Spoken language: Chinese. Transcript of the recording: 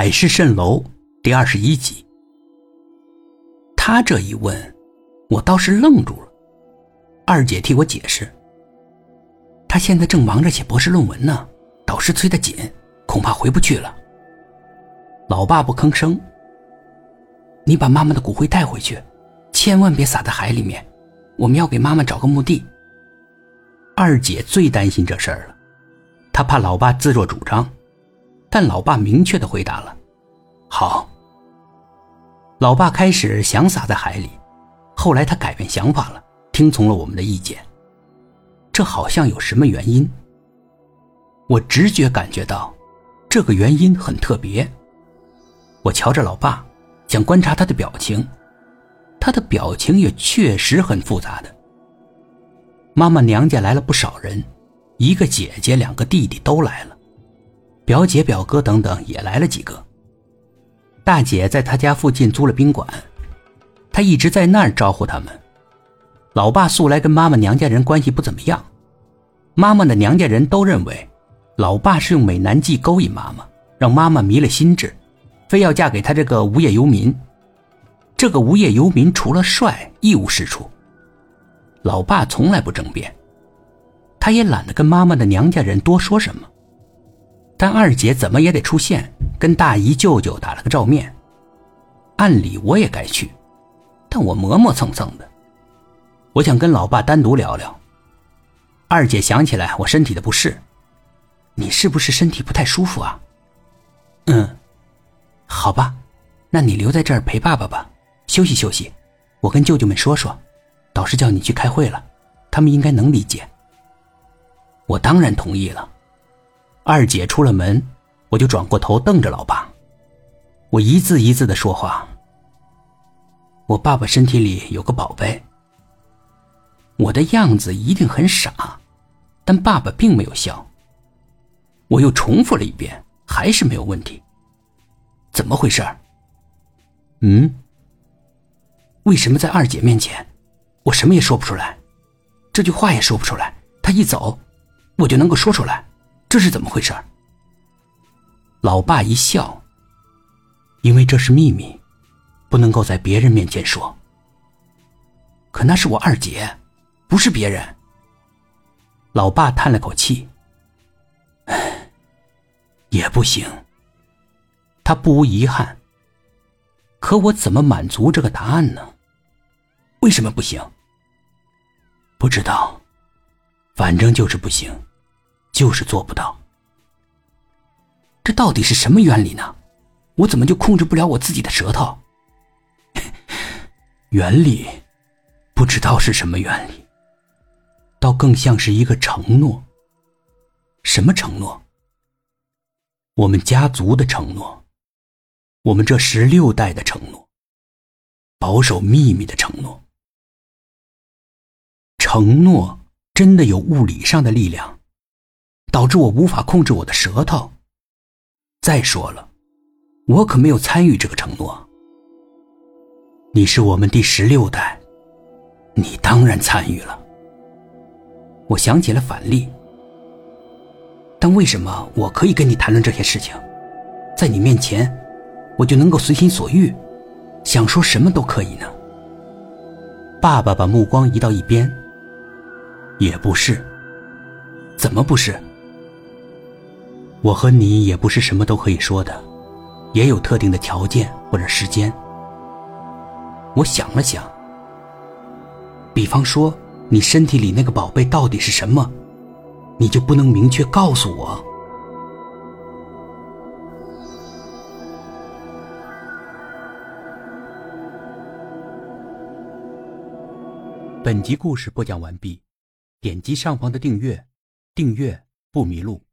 海市蜃楼第二十一集。他这一问，我倒是愣住了。二姐替我解释：“他现在正忙着写博士论文呢，导师催得紧，恐怕回不去了。”老爸不吭声。你把妈妈的骨灰带回去，千万别撒在海里面。我们要给妈妈找个墓地。二姐最担心这事儿了，她怕老爸自作主张。但老爸明确的回答了：“好。”老爸开始想撒在海里，后来他改变想法了，听从了我们的意见。这好像有什么原因。我直觉感觉到，这个原因很特别。我瞧着老爸，想观察他的表情，他的表情也确实很复杂的。妈妈娘家来了不少人，一个姐姐，两个弟弟都来了。表姐、表哥等等也来了几个。大姐在他家附近租了宾馆，她一直在那儿招呼他们。老爸素来跟妈妈娘家人关系不怎么样，妈妈的娘家人都认为，老爸是用美男计勾引妈妈，让妈妈迷了心智，非要嫁给他这个无业游民。这个无业游民除了帅一无是处。老爸从来不争辩，他也懒得跟妈妈的娘家人多说什么。但二姐怎么也得出现，跟大姨舅舅打了个照面。按理我也该去，但我磨磨蹭蹭的。我想跟老爸单独聊聊。二姐想起来我身体的不适，你是不是身体不太舒服啊？嗯，好吧，那你留在这儿陪爸爸吧，休息休息。我跟舅舅们说说，导师叫你去开会了，他们应该能理解。我当然同意了。二姐出了门，我就转过头瞪着老爸，我一字一字的说话。我爸爸身体里有个宝贝。我的样子一定很傻，但爸爸并没有笑。我又重复了一遍，还是没有问题。怎么回事？嗯？为什么在二姐面前，我什么也说不出来，这句话也说不出来？她一走，我就能够说出来。这是怎么回事？老爸一笑，因为这是秘密，不能够在别人面前说。可那是我二姐，不是别人。老爸叹了口气，唉，也不行。他不无遗憾。可我怎么满足这个答案呢？为什么不行？不知道，反正就是不行。就是做不到，这到底是什么原理呢？我怎么就控制不了我自己的舌头？原理不知道是什么原理，倒更像是一个承诺。什么承诺？我们家族的承诺，我们这十六代的承诺，保守秘密的承诺。承诺真的有物理上的力量。导致我无法控制我的舌头。再说了，我可没有参与这个承诺。你是我们第十六代，你当然参与了。我想起了反例，但为什么我可以跟你谈论这些事情，在你面前，我就能够随心所欲，想说什么都可以呢？爸爸把目光移到一边。也不是，怎么不是？我和你也不是什么都可以说的，也有特定的条件或者时间。我想了想，比方说你身体里那个宝贝到底是什么，你就不能明确告诉我。本集故事播讲完毕，点击上方的订阅，订阅不迷路。